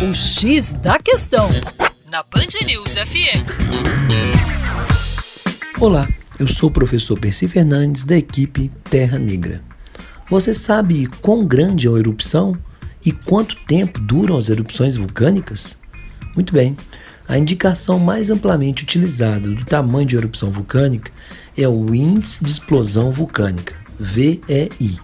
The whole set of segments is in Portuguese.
O X da Questão, na Band News FM. Olá, eu sou o professor Percy Fernandes, da equipe Terra Negra. Você sabe quão grande é uma erupção e quanto tempo duram as erupções vulcânicas? Muito bem, a indicação mais amplamente utilizada do tamanho de erupção vulcânica é o Índice de Explosão Vulcânica, VEI.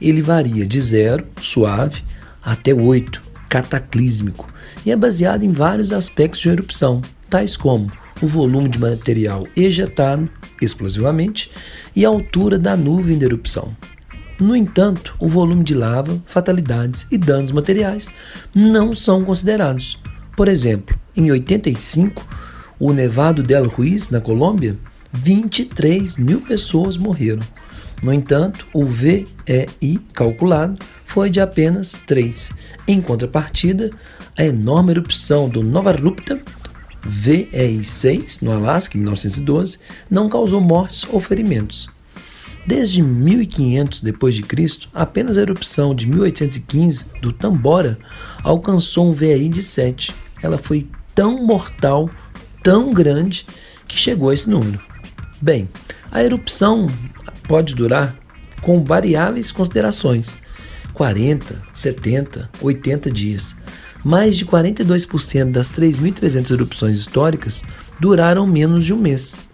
Ele varia de 0, suave, até 8, cataclísmico, e é baseado em vários aspectos de erupção, tais como o volume de material ejetado explosivamente e a altura da nuvem de erupção. No entanto, o volume de lava, fatalidades e danos materiais não são considerados. Por exemplo, em 85, o Nevado del Ruiz, na Colômbia, 23 mil pessoas morreram. No entanto, o VEI calculado foi de apenas 3. Em contrapartida, a enorme erupção do Nova Rupta VEI-6 no Alasca em 1912 não causou mortes ou ferimentos. Desde 1500 d.C., apenas a erupção de 1815 do Tambora alcançou um VEI de 7. Ela foi tão mortal, tão grande, que chegou a esse número. Bem, a erupção pode durar com variáveis considerações 40, 70, 80 dias. Mais de 42% das 3.300 erupções históricas duraram menos de um mês.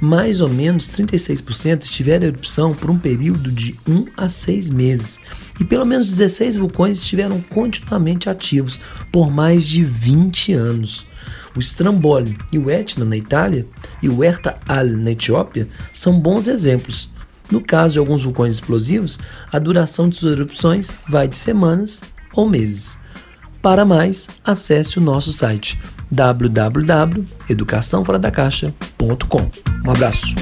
Mais ou menos 36% tiveram erupção por um período de 1 a 6 meses, e pelo menos 16 vulcões estiveram continuamente ativos por mais de 20 anos. O Stromboli e o Etna na Itália e o Erta Al na Etiópia são bons exemplos. No caso de alguns vulcões explosivos, a duração de suas erupções vai de semanas ou meses. Para mais, acesse o nosso site www.educaçãoforadacaixa.com. Um abraço.